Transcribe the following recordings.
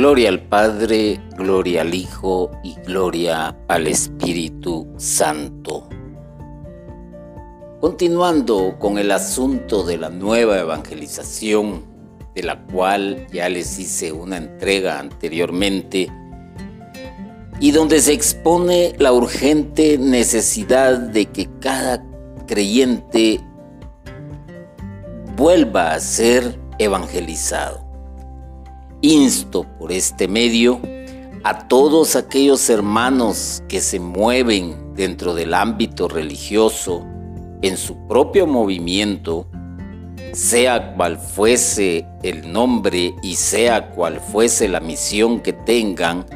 Gloria al Padre, gloria al Hijo y gloria al Espíritu Santo. Continuando con el asunto de la nueva evangelización, de la cual ya les hice una entrega anteriormente, y donde se expone la urgente necesidad de que cada creyente vuelva a ser evangelizado. Insto por este medio a todos aquellos hermanos que se mueven dentro del ámbito religioso en su propio movimiento, sea cual fuese el nombre y sea cual fuese la misión que tengan,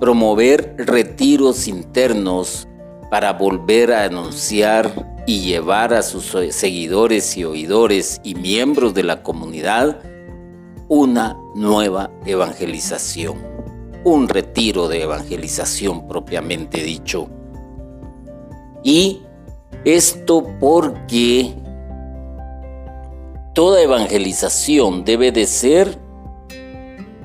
promover retiros internos para volver a anunciar y llevar a sus seguidores y oidores y miembros de la comunidad una nueva evangelización, un retiro de evangelización propiamente dicho. Y esto porque toda evangelización debe de ser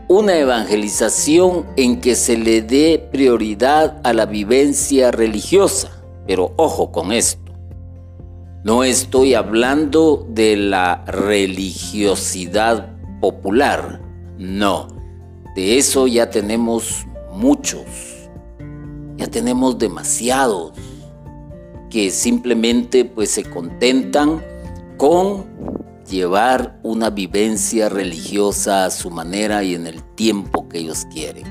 una evangelización en que se le dé prioridad a la vivencia religiosa. Pero ojo con esto. No estoy hablando de la religiosidad popular, no. De eso ya tenemos muchos, ya tenemos demasiados que simplemente pues se contentan con llevar una vivencia religiosa a su manera y en el tiempo que ellos quieren.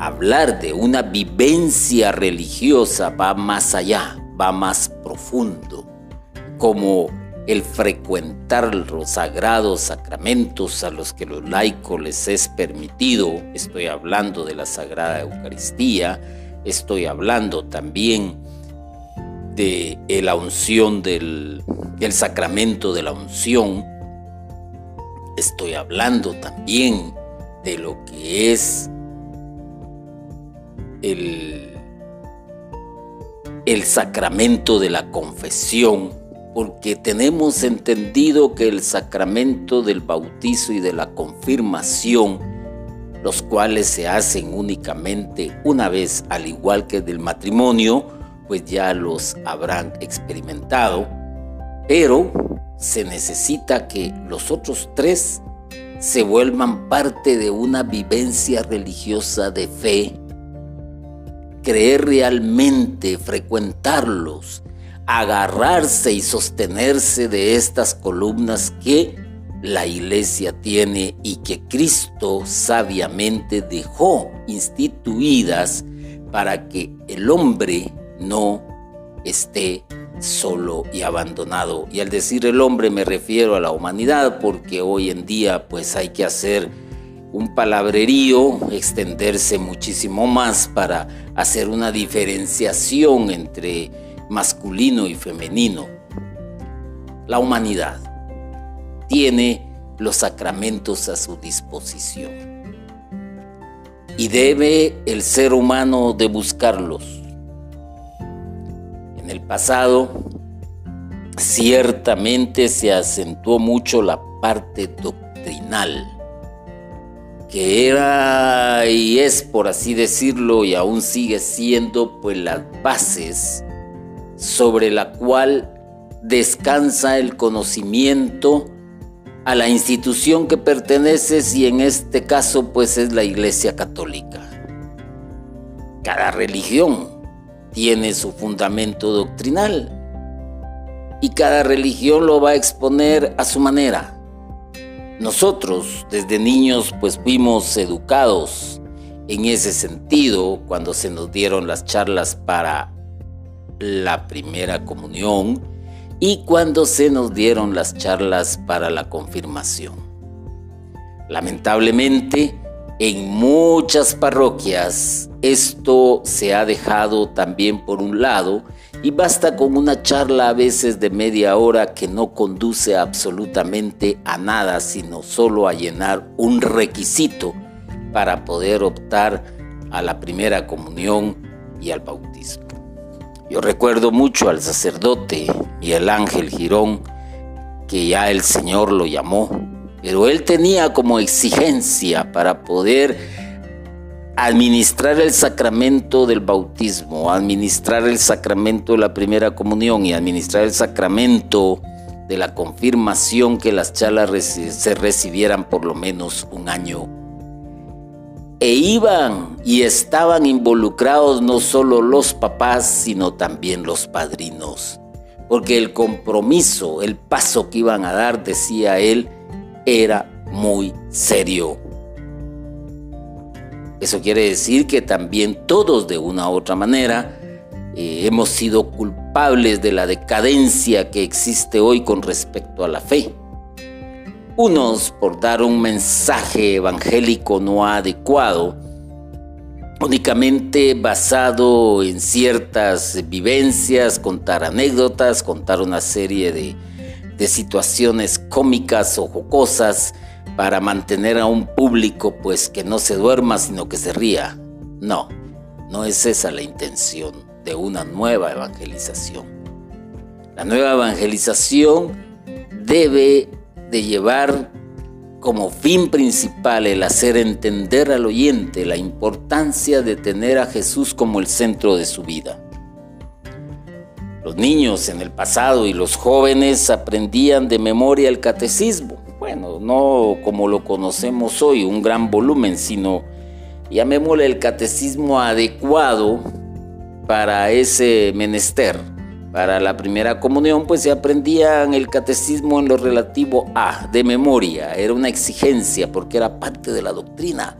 Hablar de una vivencia religiosa va más allá, va más profundo, como el frecuentar los sagrados sacramentos a los que los laicos les es permitido, estoy hablando de la Sagrada Eucaristía, estoy hablando también de la unción del, sacramento de la unción. Estoy hablando también de lo que es el sacramento de la confesión, porque tenemos entendido que el sacramento del bautizo y de la confirmación, los cuales se hacen únicamente una vez, al igual que del matrimonio, pues ya los habrán experimentado, pero se necesita que los otros tres se vuelvan parte de una vivencia religiosa de fe, creer realmente, frecuentarlos, agarrarse y sostenerse de estas columnas que la iglesia tiene y que Cristo sabiamente dejó instituidas para que el hombre no esté solo y abandonado. Y al decir el hombre me refiero a la humanidad porque hoy en día pues hay que hacer un palabrerío, extenderse muchísimo más para hacer una diferenciación entre masculino y femenino. La humanidad tiene los sacramentos a su disposición y debe el ser humano de buscarlos en el pasado, ciertamente se acentuó mucho la parte doctrinal, que era y es, por así decirlo, y aún sigue siendo, pues las bases sobre la cual descansa el conocimiento a la institución que perteneces y en este caso pues es la Iglesia Católica. Cada religión tiene su fundamento doctrinal y cada religión lo va a exponer a su manera. Nosotros desde niños pues fuimos educados en ese sentido cuando se nos dieron las charlas para la primera comunión y cuando se nos dieron las charlas para la confirmación. Lamentablemente, en muchas parroquias esto se ha dejado también por un lado y basta con una charla a veces de media hora que no conduce absolutamente a nada, sino solo a llenar un requisito para poder optar a la primera comunión y al bautismo. Yo recuerdo mucho al sacerdote y el ángel Girón, que ya el Señor lo llamó Pero él tenía como exigencia para poder administrar el sacramento del bautismo, administrar el sacramento de la primera comunión y administrar el sacramento de la confirmación que las chalas se recibieran por lo menos un año. E iban y estaban involucrados no solo los papás, sino también los padrinos. Porque el compromiso, el paso que iban a dar, decía él, era muy serio. Eso quiere decir que también todos de una u otra manera eh, hemos sido culpables de la decadencia que existe hoy con respecto a la fe. Unos por dar un mensaje evangélico no adecuado, únicamente basado en ciertas vivencias, contar anécdotas, contar una serie de, de situaciones cómicas o jocosas, para mantener a un público pues que no se duerma sino que se ría. No, no es esa la intención de una nueva evangelización. La nueva evangelización debe de llevar como fin principal el hacer entender al oyente la importancia de tener a Jesús como el centro de su vida. Los niños en el pasado y los jóvenes aprendían de memoria el catecismo bueno, no como lo conocemos hoy, un gran volumen, sino llamémosle el catecismo adecuado para ese menester. Para la primera comunión, pues se aprendían el catecismo en lo relativo a, de memoria, era una exigencia porque era parte de la doctrina,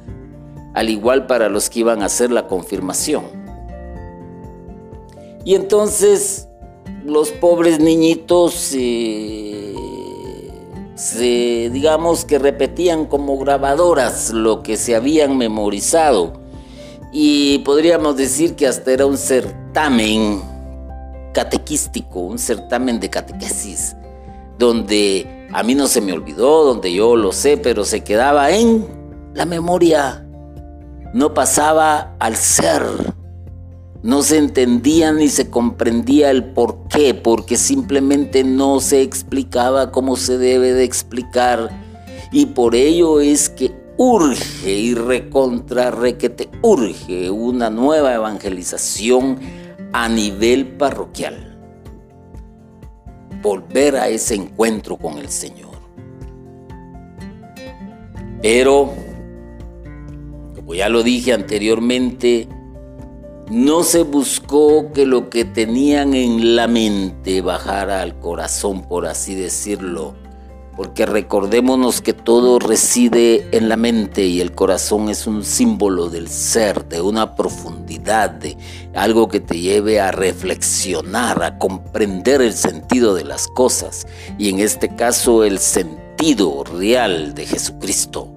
al igual para los que iban a hacer la confirmación. Y entonces los pobres niñitos eh, se, digamos que repetían como grabadoras lo que se habían memorizado. Y podríamos decir que hasta era un certamen catequístico, un certamen de catequesis, donde a mí no se me olvidó, donde yo lo sé, pero se quedaba en la memoria, no pasaba al ser. No se entendía ni se comprendía el por qué, porque simplemente no se explicaba como se debe de explicar. Y por ello es que urge y recontra te urge una nueva evangelización a nivel parroquial. Volver a ese encuentro con el Señor. Pero, como ya lo dije anteriormente, no se buscó que lo que tenían en la mente bajara al corazón, por así decirlo, porque recordémonos que todo reside en la mente y el corazón es un símbolo del ser, de una profundidad, de algo que te lleve a reflexionar, a comprender el sentido de las cosas y en este caso el sentido real de Jesucristo.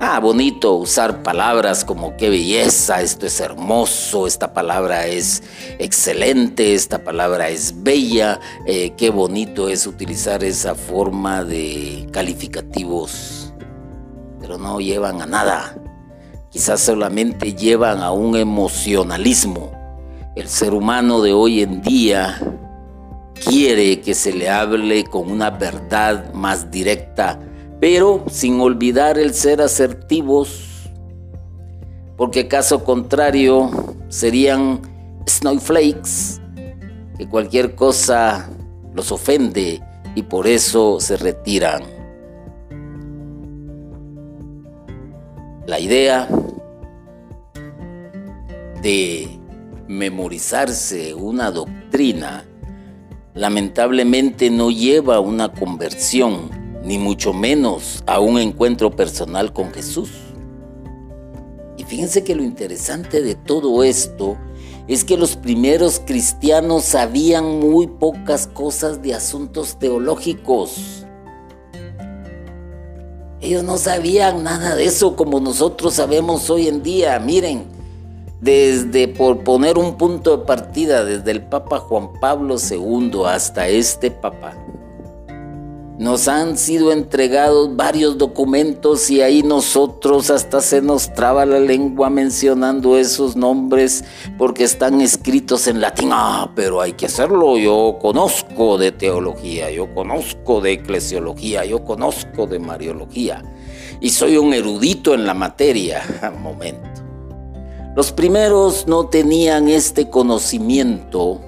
Ah, bonito usar palabras como qué belleza, esto es hermoso, esta palabra es excelente, esta palabra es bella, eh, qué bonito es utilizar esa forma de calificativos, pero no llevan a nada, quizás solamente llevan a un emocionalismo. El ser humano de hoy en día quiere que se le hable con una verdad más directa, pero sin olvidar el ser asertivos, porque caso contrario serían snowflakes, que cualquier cosa los ofende y por eso se retiran. La idea de memorizarse una doctrina lamentablemente no lleva a una conversión ni mucho menos a un encuentro personal con Jesús. Y fíjense que lo interesante de todo esto es que los primeros cristianos sabían muy pocas cosas de asuntos teológicos. Ellos no sabían nada de eso como nosotros sabemos hoy en día. Miren, desde por poner un punto de partida, desde el Papa Juan Pablo II hasta este Papa, nos han sido entregados varios documentos y ahí nosotros hasta se nos traba la lengua mencionando esos nombres porque están escritos en latín. Ah, pero hay que hacerlo. Yo conozco de teología, yo conozco de eclesiología, yo conozco de mariología y soy un erudito en la materia. Momento. Los primeros no tenían este conocimiento.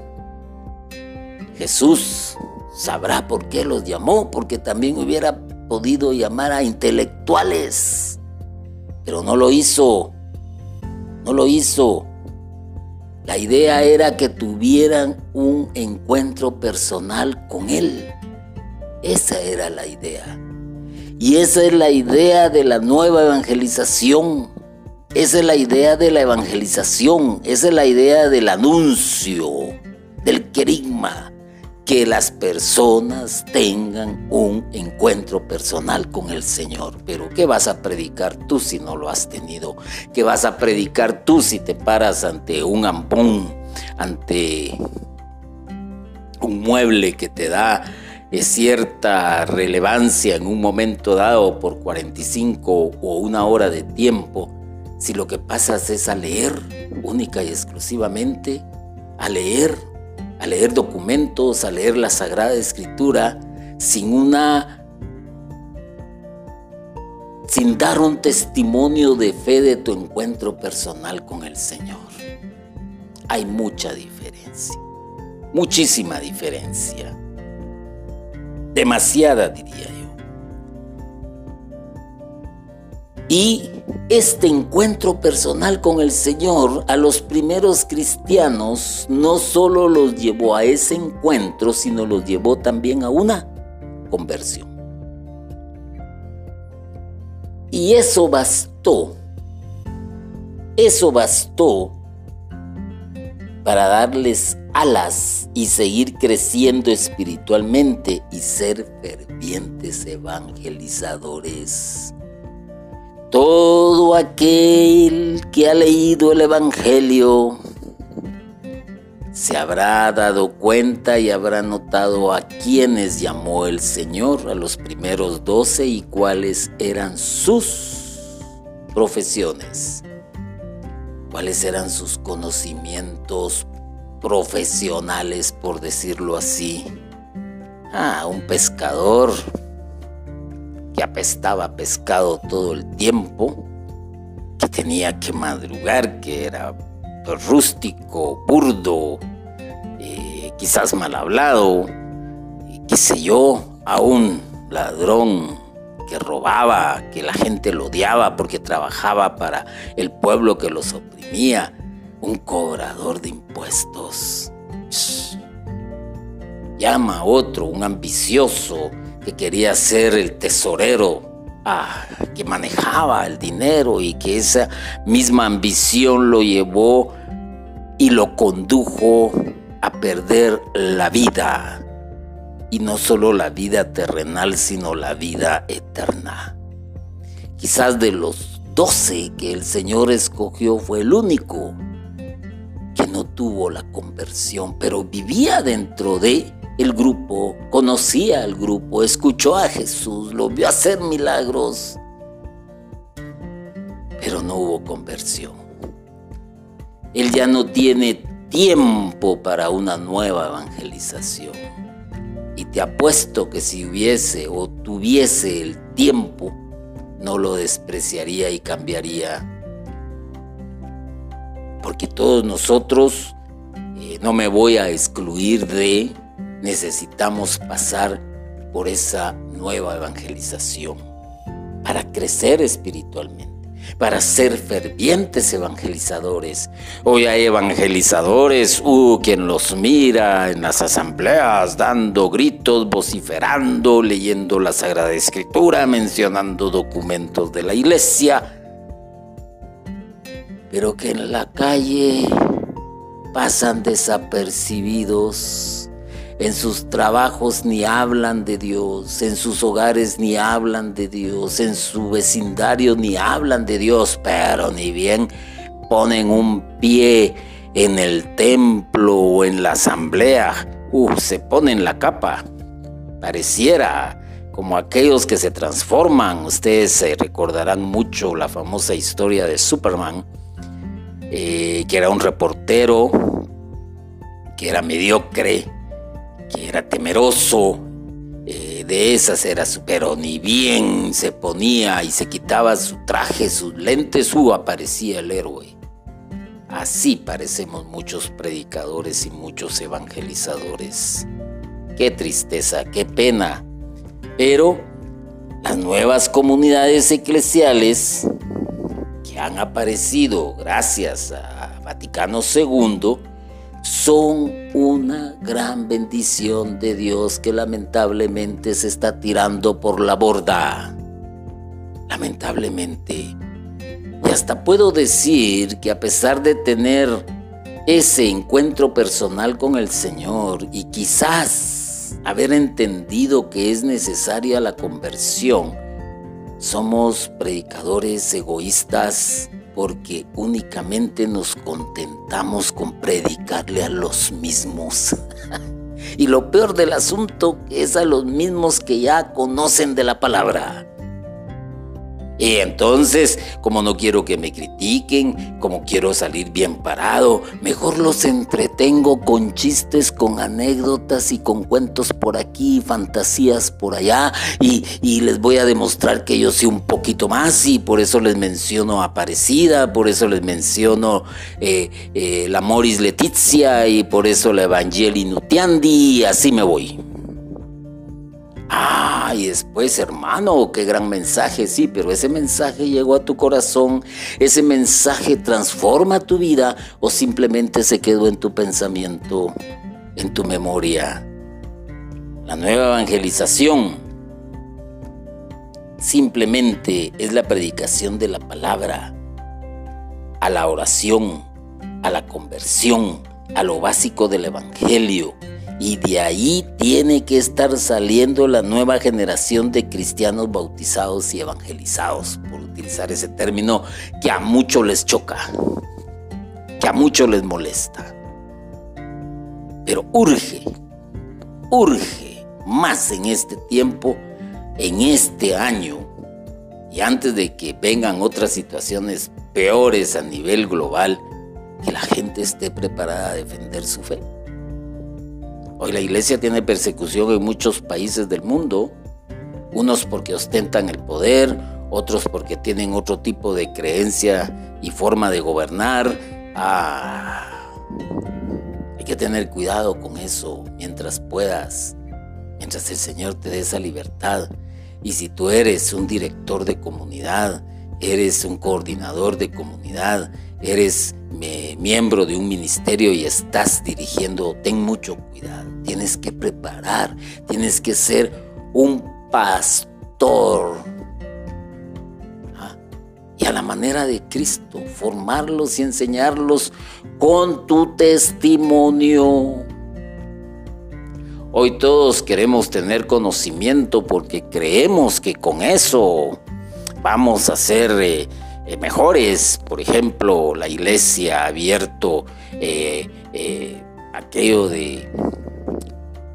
Jesús sabrá por qué los llamó, porque también hubiera podido llamar a intelectuales, pero no lo hizo, no lo hizo. La idea era que tuvieran un encuentro personal con Él. Esa era la idea. Y esa es la idea de la nueva evangelización. Esa es la idea de la evangelización. Esa es la idea del anuncio, del querigma que las personas tengan un encuentro personal con el Señor. Pero ¿qué vas a predicar tú si no lo has tenido? ¿Qué vas a predicar tú si te paras ante un ampón, ante un mueble que te da eh, cierta relevancia en un momento dado por 45 o una hora de tiempo? Si lo que pasas es a leer única y exclusivamente, a leer a leer documentos, a leer la Sagrada Escritura, sin una sin dar un testimonio de fe de tu encuentro personal con el Señor. Hay mucha diferencia, muchísima diferencia, demasiada diría yo. Y este encuentro personal con el Señor a los primeros cristianos no solo los llevó a ese encuentro, sino los llevó también a una conversión. Y eso bastó, eso bastó para darles alas y seguir creciendo espiritualmente y ser fervientes evangelizadores. Todo aquel que ha leído el Evangelio se habrá dado cuenta y habrá notado a quienes llamó el Señor, a los primeros doce y cuáles eran sus profesiones, cuáles eran sus conocimientos profesionales, por decirlo así. Ah, un pescador apestaba pescado todo el tiempo, que tenía que madrugar, que era rústico, burdo, eh, quizás mal hablado, qué sé yo, a un ladrón que robaba, que la gente lo odiaba porque trabajaba para el pueblo que los oprimía, un cobrador de impuestos. Llama a otro, un ambicioso, que quería ser el tesorero, ah, que manejaba el dinero y que esa misma ambición lo llevó y lo condujo a perder la vida. Y no solo la vida terrenal, sino la vida eterna. Quizás de los doce que el Señor escogió fue el único que no tuvo la conversión, pero vivía dentro de el grupo, conocía al grupo, escuchó a Jesús, lo vio hacer milagros, pero no hubo conversión. Él ya no tiene tiempo para una nueva evangelización. Y te apuesto que si hubiese o tuviese el tiempo, no lo despreciaría y cambiaría. Porque todos nosotros, eh, no me voy a excluir de, necesitamos pasar por esa nueva evangelización para crecer espiritualmente, para ser fervientes evangelizadores. Hoy hay evangelizadores, uh, quien los mira en las asambleas, dando gritos, vociferando, leyendo la Sagrada Escritura, mencionando documentos de la iglesia, pero que en la calle pasan desapercibidos en sus trabajos ni hablan de Dios, en sus hogares ni hablan de Dios, en su vecindario ni hablan de Dios, pero ni bien ponen un pie en el templo o en la asamblea, uh, se ponen la capa. Pareciera como aquellos que se transforman. Ustedes se recordarán mucho la famosa historia de Superman, eh, que era un reportero, que era mediocre, que era temeroso, eh, de esas era su, pero ni bien se ponía y se quitaba su traje, sus lentes, uh, aparecía el héroe. Así parecemos muchos predicadores y muchos evangelizadores. Qué tristeza, qué pena. Pero las nuevas comunidades eclesiales que han aparecido gracias a Vaticano II son una gran bendición de Dios que lamentablemente se está tirando por la borda. Lamentablemente. Y hasta puedo decir que a pesar de tener ese encuentro personal con el Señor y quizás haber entendido que es necesaria la conversión, somos predicadores egoístas porque únicamente nos contentamos con predicarle a los mismos. y lo peor del asunto es a los mismos que ya conocen de la palabra. Y entonces, como no quiero que me critiquen, como quiero salir bien parado, mejor los entretengo con chistes, con anécdotas y con cuentos por aquí, fantasías por allá, y, les voy a demostrar que yo sé un poquito más, y por eso les menciono Aparecida, por eso les menciono eh, eh, la Moris Letizia, y por eso la Evangeli Nutiandi, y así me voy. Ah, y después, hermano, qué gran mensaje, sí, pero ese mensaje llegó a tu corazón, ese mensaje transforma tu vida o simplemente se quedó en tu pensamiento, en tu memoria. La nueva evangelización simplemente es la predicación de la palabra, a la oración, a la conversión, a lo básico del evangelio y de ahí tiene que estar saliendo la nueva generación de cristianos bautizados y evangelizados, por utilizar ese término que a muchos les choca, que a muchos les molesta. Pero urge, urge más en este tiempo, en este año, y antes de que vengan otras situaciones peores a nivel global, que la gente esté preparada a defender su fe. Hoy la iglesia tiene persecución en muchos países del mundo, unos porque ostentan el poder, otros porque tienen otro tipo de creencia y forma de gobernar. Ah, hay que tener cuidado con eso mientras puedas, mientras el Señor te dé esa libertad. Y si tú eres un director de comunidad, eres un coordinador de comunidad, eres miembro de un ministerio y estás dirigiendo, ten mucho cuidado. Tienes que preparar, tienes que ser un pastor. ¿Ah? Y a la manera de Cristo, formarlos y enseñarlos con tu testimonio. Hoy todos queremos tener conocimiento porque creemos que con eso vamos a ser eh, eh, mejores. Por ejemplo, la iglesia ha abierto eh, aquello de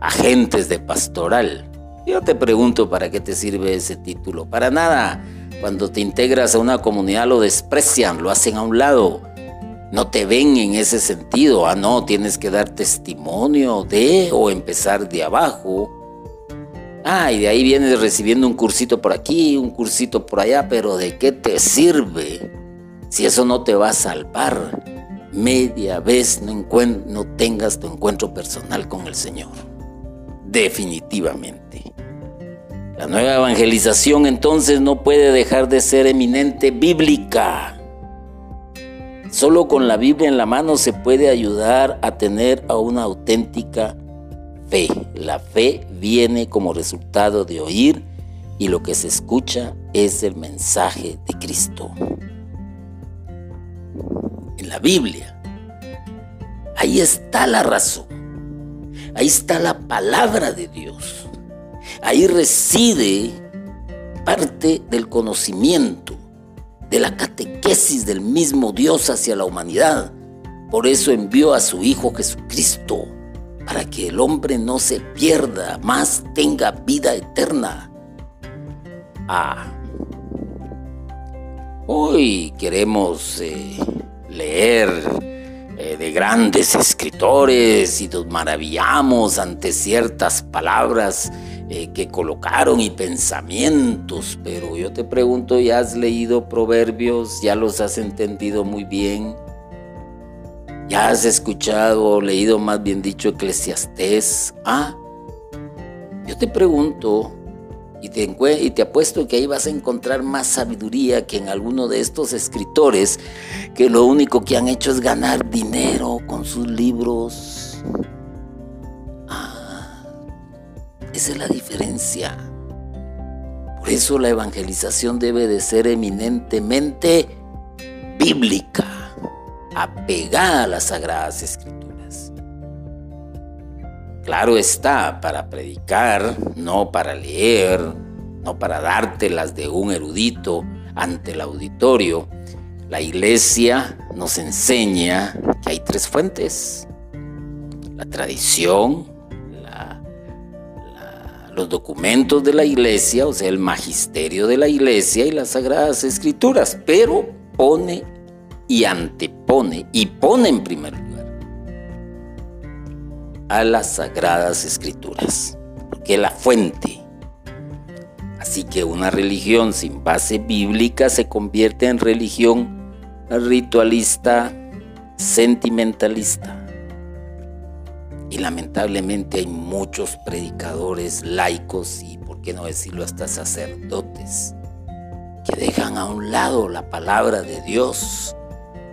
agentes de pastoral. Yo te pregunto para qué te sirve ese título. Para nada. Cuando te integras a una comunidad lo desprecian, lo hacen a un lado. No te ven en ese sentido. Ah, no, tienes que dar testimonio de o empezar de abajo. Ah, y de ahí vienes recibiendo un cursito por aquí, un cursito por allá, pero ¿de qué te sirve si eso no te va a salvar? Media vez no, tengas tu encuentro personal con el Señor. Definitivamente. La nueva evangelización entonces no puede dejar de ser eminente bíblica. Solo con la Biblia en la mano se puede ayudar a tener a una auténtica fe. La fe viene como resultado de oír y lo que se escucha es el mensaje de Cristo. En la Biblia, ahí está la razón, ahí está la palabra de Dios, ahí reside parte del conocimiento, de la catequesis del mismo Dios hacia la humanidad. Por eso envió a su Hijo Jesucristo para que el hombre no se pierda, más tenga vida eterna. Ah. Hoy queremos eh, leer grandes escritores y nos maravillamos ante ciertas palabras eh, que colocaron y pensamientos, pero yo te pregunto, ¿ya has leído proverbios? ¿Ya los has entendido muy bien? ¿Ya has escuchado o leído más bien dicho eclesiastés? Ah, yo te pregunto, y te, apuesto que ahí vas a encontrar más sabiduría que en alguno de estos escritores que lo único que han hecho es ganar dinero con sus libros. Ah, esa es la diferencia. Por eso la evangelización debe de ser eminentemente bíblica, apegada a las sagradas escrituras. Claro está, para predicar, no para leer, no para dártelas de un erudito ante el auditorio. La iglesia nos enseña que hay tres fuentes. La tradición, los documentos de la iglesia, o sea, el magisterio de la iglesia y las sagradas escrituras, pero pone y antepone y pone en primer lugar a las sagradas escrituras, que es la fuente. Así que una religión sin base bíblica se convierte en religión ritualista, sentimentalista. Y lamentablemente hay muchos predicadores laicos y, por qué no decirlo, hasta sacerdotes, que dejan a un lado la palabra de Dios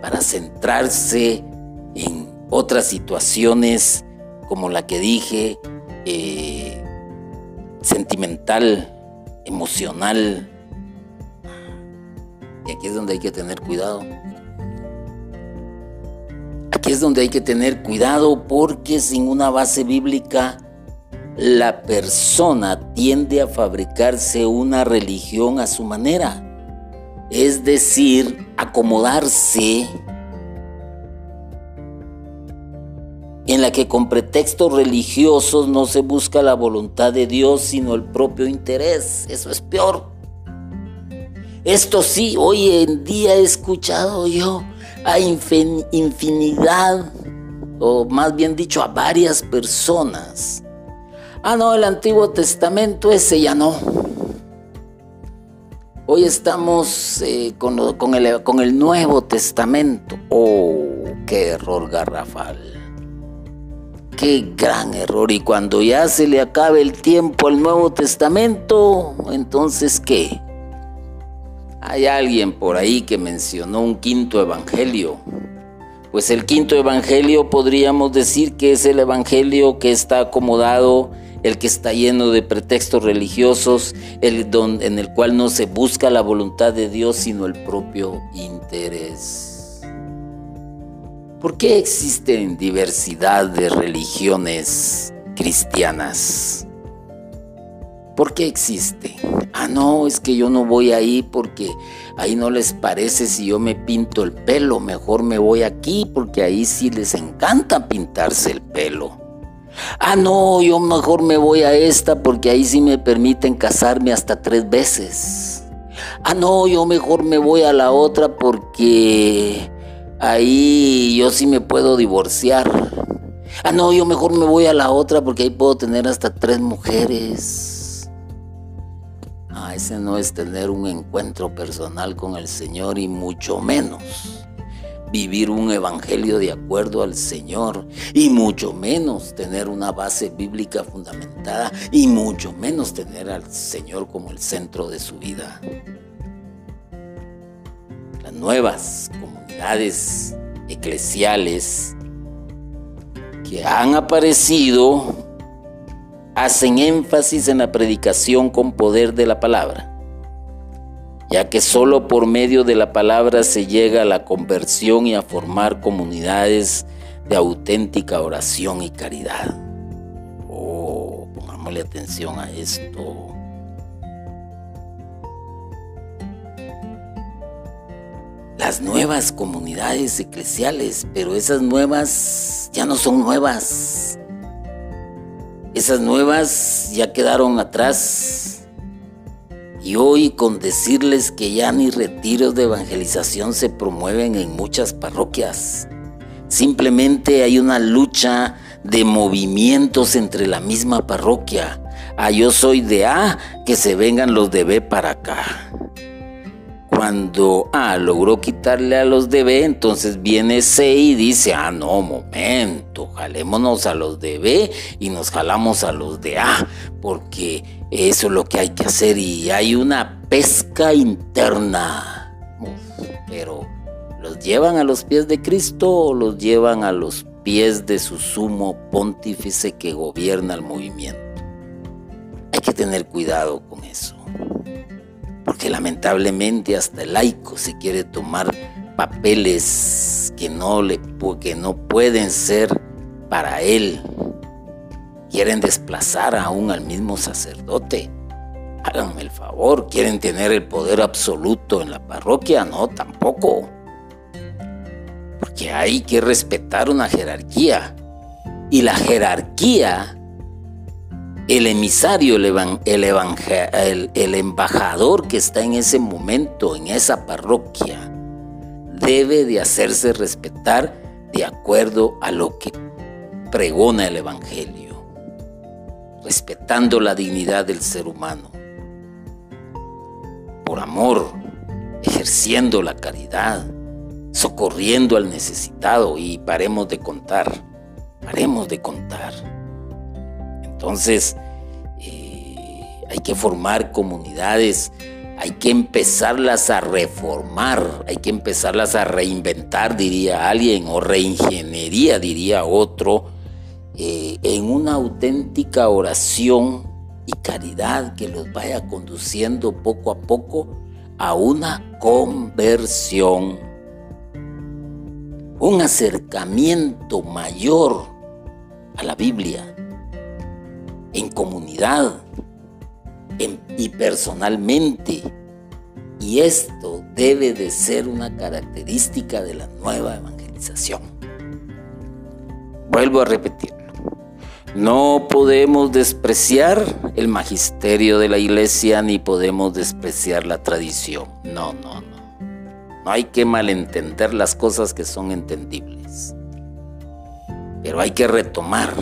para centrarse en otras situaciones como la que dije, eh, sentimental, emocional. Y aquí es donde hay que tener cuidado. Aquí es donde hay que tener cuidado porque sin una base bíblica la persona tiende a fabricarse una religión a su manera. Es decir, acomodarse en la que con pretextos religiosos no se busca la voluntad de Dios, sino el propio interés. Eso es peor. Esto sí, hoy en día he escuchado yo a infinidad, o más bien dicho, a varias personas. Ah, no, el Antiguo Testamento ese ya no. Hoy estamos eh, con, el, con el Nuevo Testamento. Oh, qué error garrafal. Qué gran error. Y cuando ya se le acabe el tiempo al Nuevo Testamento, entonces ¿qué? Hay alguien por ahí que mencionó un quinto evangelio. Pues el quinto evangelio podríamos decir que es el evangelio que está acomodado, el que está lleno de pretextos religiosos, el en el cual no se busca la voluntad de Dios, sino el propio interés. ¿Por qué existen diversidad de religiones cristianas? ¿Por qué existe? Ah, no, es que yo no voy ahí porque ahí no les parece si yo me pinto el pelo, mejor me voy aquí porque ahí sí les encanta pintarse el pelo. Ah, no, yo mejor me voy a esta porque ahí sí me permiten casarme hasta tres veces. Ah, no, yo mejor me voy a la otra porque ahí yo sí me puedo divorciar. Ah, no, yo mejor me voy a la otra porque ahí puedo tener hasta tres mujeres. Ah, ese no es tener un encuentro personal con el Señor y mucho menos vivir un evangelio de acuerdo al Señor y mucho menos tener una base bíblica fundamentada y mucho menos tener al Señor como el centro de su vida. Nuevas eclesiales que han aparecido hacen énfasis en la predicación con poder de la palabra, ya que solo por medio de la palabra se llega a la conversión y a formar comunidades de auténtica oración y caridad. Oh, pongámosle atención a esto. Las nuevas comunidades eclesiales, pero esas nuevas ya no son nuevas. Esas nuevas ya quedaron atrás Y hoy con decirles que ya ni retiros de evangelización se promueven en muchas parroquias. Simplemente hay una lucha de movimientos entre la misma parroquia. Ah, yo soy de A, que se vengan los de B para acá. Cuando A logró quitarle a los de B, entonces viene C y dice, ah, no, momento, jalémonos a los de B y nos jalamos a los de A, porque eso es lo que hay que hacer y hay una pesca interna. pero, ¿los llevan a los pies de Cristo o los llevan a los pies de su sumo pontífice que gobierna el movimiento? Hay que tener cuidado con eso porque lamentablemente hasta el laico se quiere tomar papeles que no, le, que no pueden ser para él. Quieren desplazar aún al mismo sacerdote. Háganme el favor, quieren tener el poder absoluto en la parroquia, no, tampoco. Porque hay que respetar una jerarquía. Y la jerarquía el emisario, el, el, embajador que está en ese momento, en esa parroquia, debe de hacerse respetar de acuerdo a lo que pregona el Evangelio, respetando la dignidad del ser humano, por amor, ejerciendo la caridad, socorriendo al necesitado y paremos de contar, paremos de contar. Entonces, eh, hay que formar comunidades, hay que empezarlas a reformar, hay que empezarlas a reinventar, diría alguien, o reingeniería, diría otro, eh, en una auténtica oración y caridad que los vaya conduciendo poco a poco a una conversión, un acercamiento mayor a la Biblia, en comunidad y personalmente. Y esto debe de ser una característica de la nueva evangelización. Vuelvo a repetirlo. No podemos despreciar el magisterio de la iglesia ni podemos despreciar la tradición. No, no, no. No hay que malentender las cosas que son entendibles. Pero hay que retomar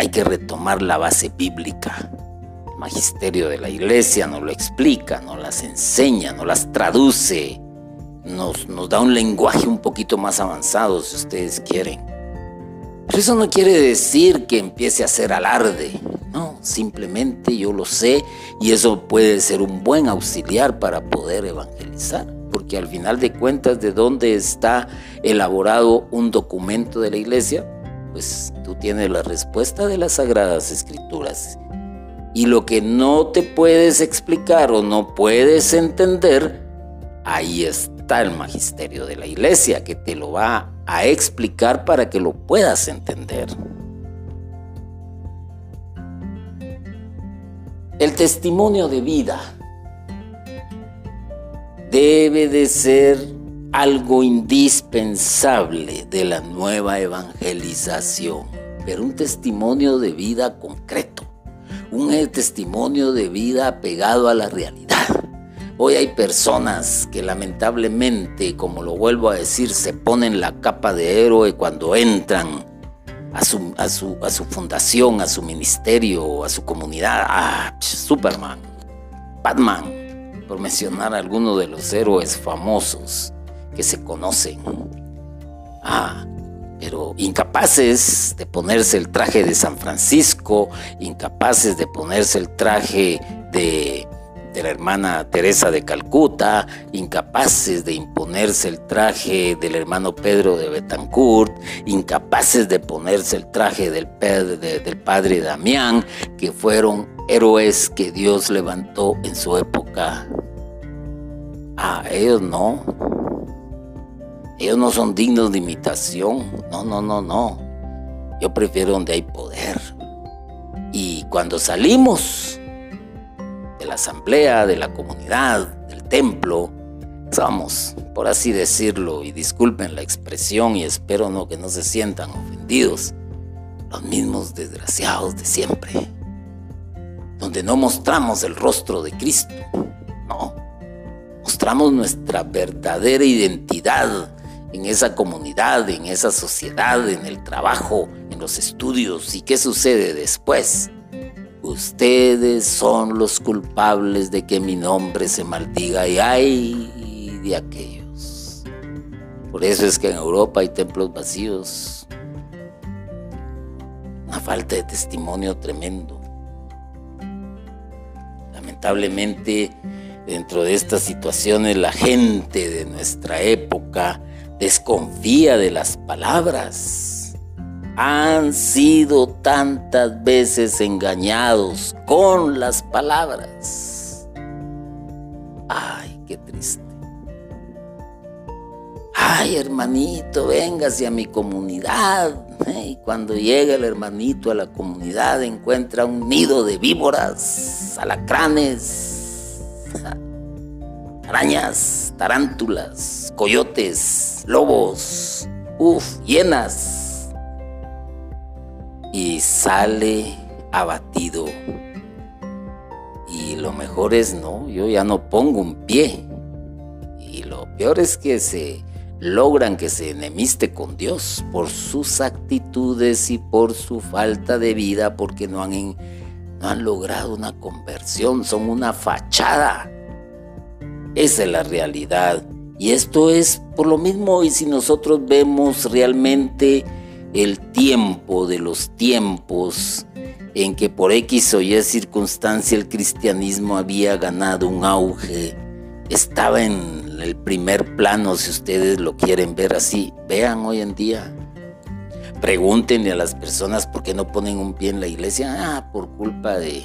hay que retomar la base bíblica. El magisterio de la iglesia nos lo explica, nos las enseña, nos las traduce, nos, da un lenguaje un poquito más avanzado si ustedes quieren. Pero eso no quiere decir que empiece a hacer alarde, no, simplemente yo lo sé y eso puede ser un buen auxiliar para poder evangelizar, porque al final de cuentas de dónde está elaborado un documento de la iglesia, pues tú tienes la respuesta de las sagradas escrituras. Y lo que no te puedes explicar o no puedes entender, ahí está el magisterio de la iglesia que te lo va a explicar para que lo puedas entender. El testimonio de vida debe de ser algo indispensable de la nueva evangelización, pero un testimonio de vida concreto, un testimonio de vida pegado a la realidad. Hoy hay personas que lamentablemente, como lo vuelvo a decir, se ponen la capa de héroe cuando entran a su, fundación, a su ministerio, a su comunidad. Ah, Superman, Batman, por mencionar algunos de los héroes famosos que se conocen. Ah, pero incapaces de ponerse el traje de San Francisco, incapaces de ponerse el traje de, de, la hermana Teresa de Calcuta, incapaces de imponerse el traje del hermano Pedro de Betancourt, incapaces de ponerse el traje del, del padre Damián, que fueron héroes que Dios levantó en su época. Ah, ellos no. Ellos no son dignos de imitación. No, no, no, no. Yo prefiero donde hay poder. Y cuando salimos de la asamblea, de la comunidad, del templo, somos, por así decirlo, y disculpen la expresión y espero no que no se sientan ofendidos, los mismos desgraciados de siempre. Donde no mostramos el rostro de Cristo. No, mostramos nuestra verdadera identidad en esa comunidad, en esa sociedad, en el trabajo, en los estudios. ¿Y qué sucede después? Ustedes son los culpables de que mi nombre se maldiga y ay de aquellos. Por eso es que en Europa hay templos vacíos. Una falta de testimonio tremendo. Lamentablemente, dentro de estas situaciones, la gente de nuestra época desconfía de las palabras. Han sido tantas veces engañados con las palabras. Ay, qué triste. Ay, hermanito, véngase a mi comunidad. Y cuando llega el hermanito a la comunidad encuentra un nido de víboras, alacranes, arañas, tarántulas, coyotes, lobos, uff, hienas. Y sale abatido. Y lo mejor es, no, yo ya no pongo un pie. Y lo peor es que se logran que se enemiste con Dios por sus actitudes y por su falta de vida, porque no han, no han logrado una conversión, son una fachada. Esa es la realidad. Y esto es por lo mismo, y si nosotros vemos realmente el tiempo de los tiempos en que por X o Y circunstancia el cristianismo había ganado un auge, estaba en el primer plano, si ustedes lo quieren ver así. Vean hoy en día. Pregúntenle a las personas por qué no ponen un pie en la iglesia. Ah, por culpa de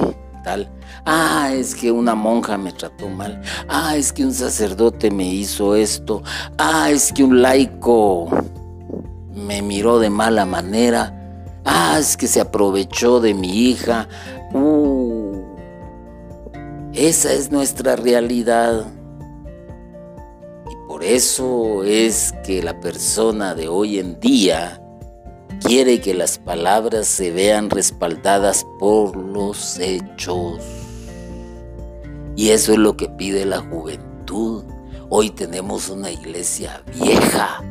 Ah, es que una monja me trató mal. Ah, es que un sacerdote me hizo esto. Ah, es que un laico me miró de mala manera. Ah, es que se aprovechó de mi hija. Uh, esa es nuestra realidad. Por eso es que la persona de hoy en día quiere que las palabras se vean respaldadas por los hechos. Y eso es lo que pide la juventud. Hoy tenemos una iglesia vieja,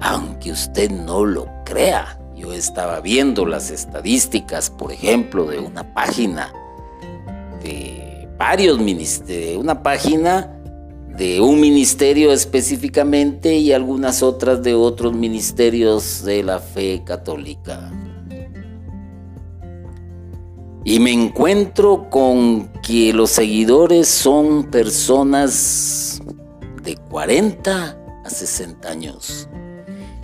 aunque usted no lo crea. Yo estaba viendo las estadísticas, por ejemplo, de una página de varios ministerios, una página de un ministerio específicamente y algunas otras de otros ministerios de la fe católica. Y me encuentro con que los seguidores son personas de 40 a 60 años.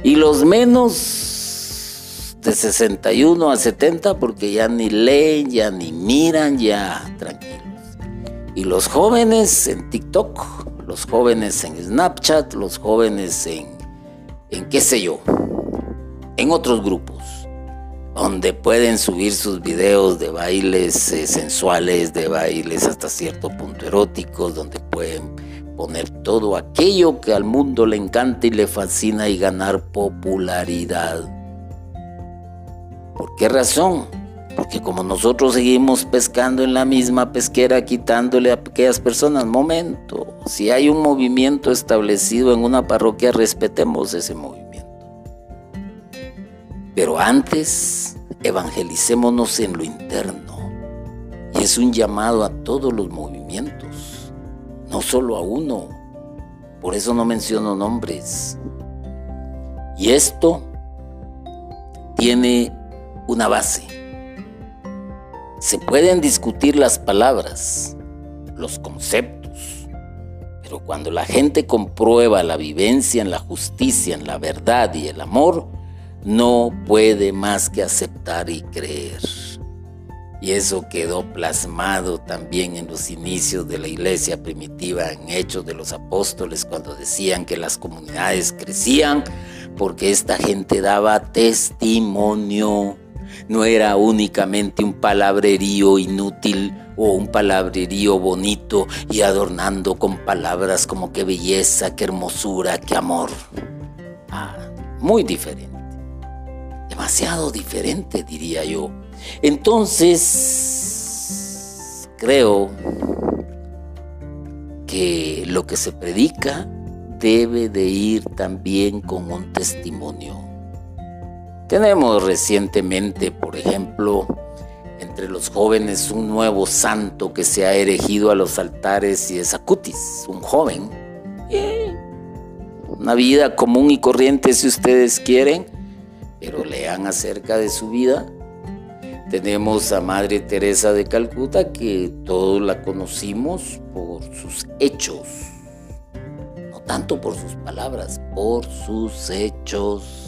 Y los menos de 61 a 70 porque ya ni leen, ya ni miran, ya tranquilos. Y los jóvenes en TikTok los jóvenes en Snapchat, los jóvenes en, en qué sé yo, en otros grupos, donde pueden subir sus videos de bailes eh, sensuales, de bailes hasta cierto punto eróticos, donde pueden poner todo aquello que al mundo le encanta y le fascina y ganar popularidad. ¿Por qué razón? Porque como nosotros seguimos pescando en la misma pesquera, quitándole a aquellas personas, momento, si hay un movimiento establecido en una parroquia, respetemos ese movimiento. Pero antes, evangelicémonos en lo interno. Y es un llamado a todos los movimientos, no solo a uno. Por eso no menciono nombres. Y esto tiene una base se pueden discutir las palabras, los conceptos, pero cuando la gente comprueba la vivencia en la justicia, en la verdad y el amor, no puede más que aceptar y creer. Y eso quedó plasmado también en los inicios de la iglesia primitiva, en Hechos de los Apóstoles, cuando decían que las comunidades crecían porque esta gente daba testimonio no era únicamente un palabrerío inútil o un palabrerío bonito y adornando con palabras como qué belleza, qué hermosura, qué amor. Ah, muy diferente. Demasiado diferente, diría yo. Entonces, creo que lo que se predica debe de ir también con un testimonio. Tenemos recientemente, por ejemplo, entre los jóvenes un nuevo santo que se ha erigido a los altares y es Acutis, un joven. Una vida común y corriente si ustedes quieren, pero lean acerca de su vida. Tenemos a Madre Teresa de Calcuta que todos la conocimos por sus hechos, no tanto por sus palabras, por sus hechos.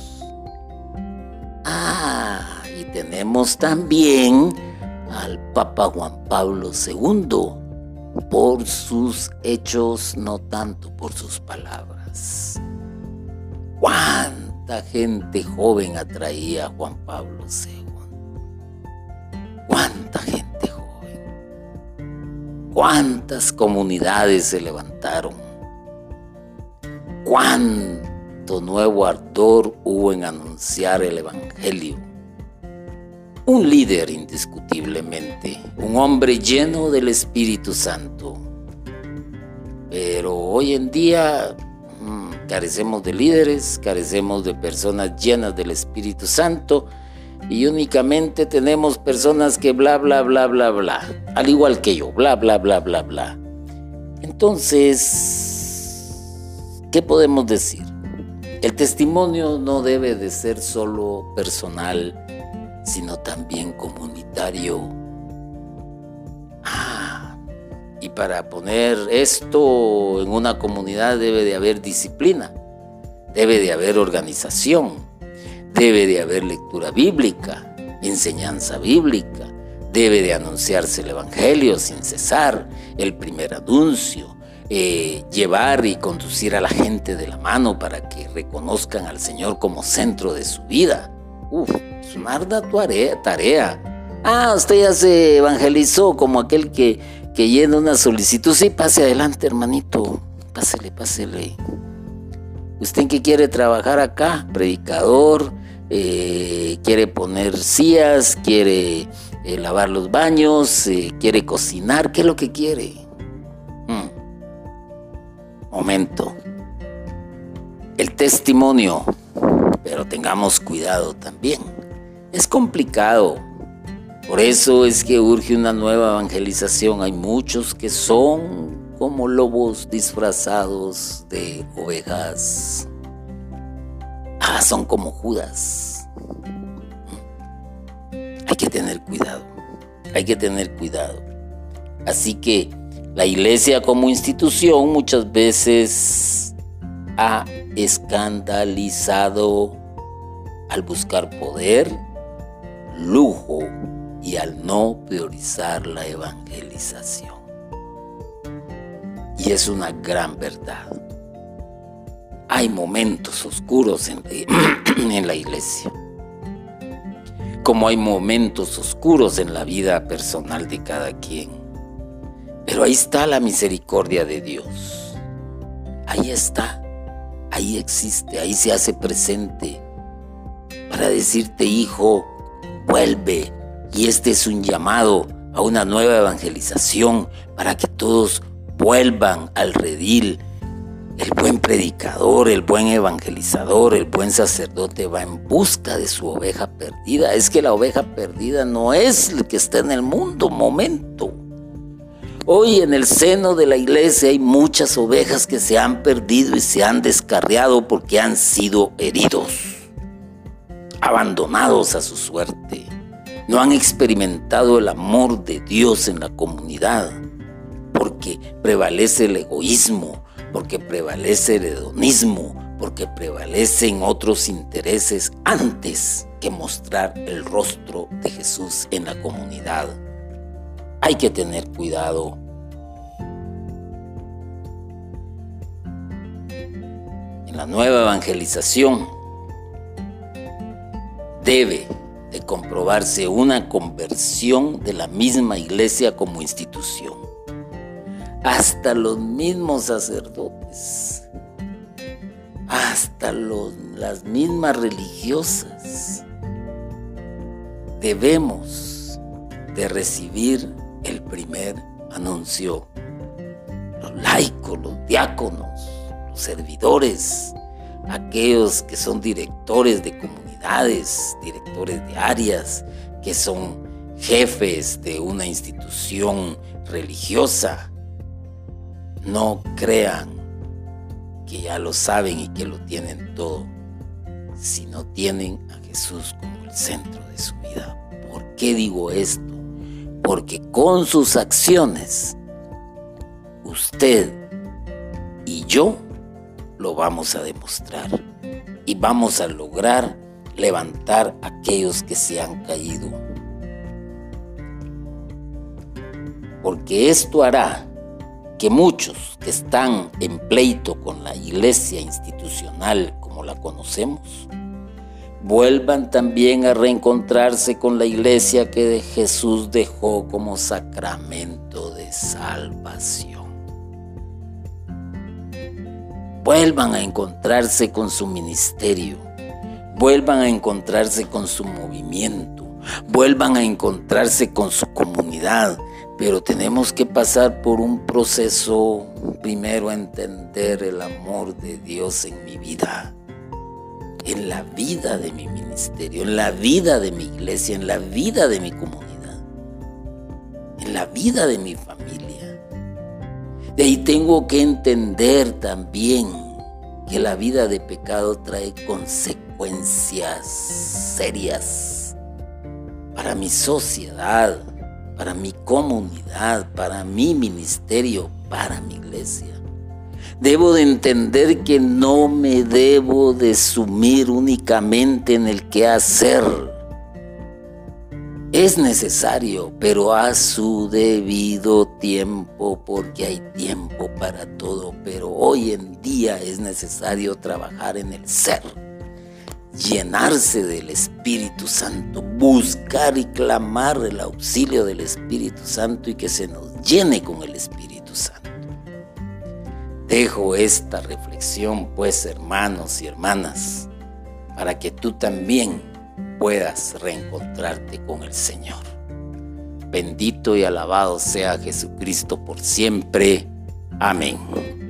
Ah, y tenemos también al Papa Juan Pablo II por sus hechos, no tanto por sus palabras. ¿Cuánta gente joven atraía Juan Pablo II? ¿Cuánta gente joven? ¿Cuántas comunidades se levantaron? ¿Cuánto nuevo ardor hubo en anunciar el Evangelio? un líder indiscutiblemente, un hombre lleno del Espíritu Santo. Pero hoy en día mm, carecemos de líderes, carecemos de personas llenas del Espíritu Santo y únicamente tenemos personas que bla, bla, bla, bla, bla, al igual que yo, bla, bla, bla, bla, bla. Entonces, ¿qué podemos decir? El testimonio no debe de ser solo personal, sino también comunitario. Ah, y para poner esto en una comunidad debe de haber disciplina, debe de haber organización, debe de haber lectura bíblica, enseñanza bíblica, debe de anunciarse el Evangelio sin cesar, el primer anuncio, eh, llevar y conducir a la gente de la mano para que reconozcan al Señor como centro de su vida. Uf, es una tarea. Ah, usted ya se evangelizó como aquel que, que llena una solicitud. Sí, pase adelante, hermanito. Pásele, pásele. ¿Usted qué quiere trabajar acá? Predicador, eh, quiere poner sillas, quiere eh, lavar los baños, quiere cocinar. ¿Qué es lo que quiere? Momento. El testimonio pero tengamos cuidado también. Es complicado. Por eso es que urge una nueva evangelización. Hay muchos que son como lobos disfrazados de ovejas. Ah, son como Judas. Hay que tener cuidado. Hay que tener cuidado. Así que la iglesia como institución muchas veces ha escandalizado al buscar poder, lujo y al no priorizar la evangelización. Y es una gran verdad. Hay momentos oscuros en, la iglesia, como hay momentos oscuros en la vida personal de cada quien. Pero ahí está la misericordia de Dios. Ahí está ahí existe, ahí se hace presente para decirte, hijo, vuelve. Y este es un llamado a una nueva evangelización para que todos vuelvan al redil. El buen predicador, el buen evangelizador, el buen sacerdote va en busca de su oveja perdida. Es que la oveja perdida no es el que está en el mundo, momento. Hoy en el seno de la iglesia hay muchas ovejas que se han perdido y se han descarriado porque han sido heridos, abandonados a su suerte. No han experimentado el amor de Dios en la comunidad porque prevalece el egoísmo, porque prevalece el hedonismo, porque prevalecen otros intereses antes que mostrar el rostro de Jesús en la comunidad hay que tener cuidado. En la nueva evangelización debe de comprobarse una conversión de la misma iglesia como institución. Hasta los mismos sacerdotes, hasta las mismas religiosas, debemos de recibir el primer anuncio. Los laicos, los diáconos, los servidores, aquellos que son directores de comunidades, directores de áreas, que son jefes de una institución religiosa, no crean que ya lo saben y que lo tienen todo, si no tienen a Jesús como el centro de su vida. ¿Por qué digo esto? Porque con sus acciones, usted y yo lo vamos a demostrar y vamos a lograr levantar a aquellos que se han caído. Porque esto hará que muchos que están en pleito con la iglesia institucional como la conocemos, vuelvan también a reencontrarse con la iglesia que Jesús dejó como sacramento de salvación. Vuelvan a encontrarse con su ministerio, vuelvan a encontrarse con su movimiento, vuelvan a encontrarse con su comunidad, pero tenemos que pasar por un proceso, primero entender el amor de Dios en mi vida, en la vida de mi ministerio, en la vida de mi iglesia, en la vida de mi comunidad, en la vida de mi familia. De ahí tengo que entender también que la vida de pecado trae consecuencias serias para mi sociedad, para mi comunidad, para mi ministerio, para mi iglesia. Debo de entender que no me debo de sumir únicamente en el que hacer. Es necesario, pero a su debido tiempo, porque hay tiempo para todo. Pero hoy en día es necesario trabajar en el ser llenarse del Espíritu Santo, buscar y clamar el auxilio del Espíritu Santo y que se nos llene con el Espíritu Santo. Dejo esta reflexión, pues, hermanos y hermanas, para que tú también puedas reencontrarte con el Señor. Bendito y alabado sea Jesucristo por siempre. Amén.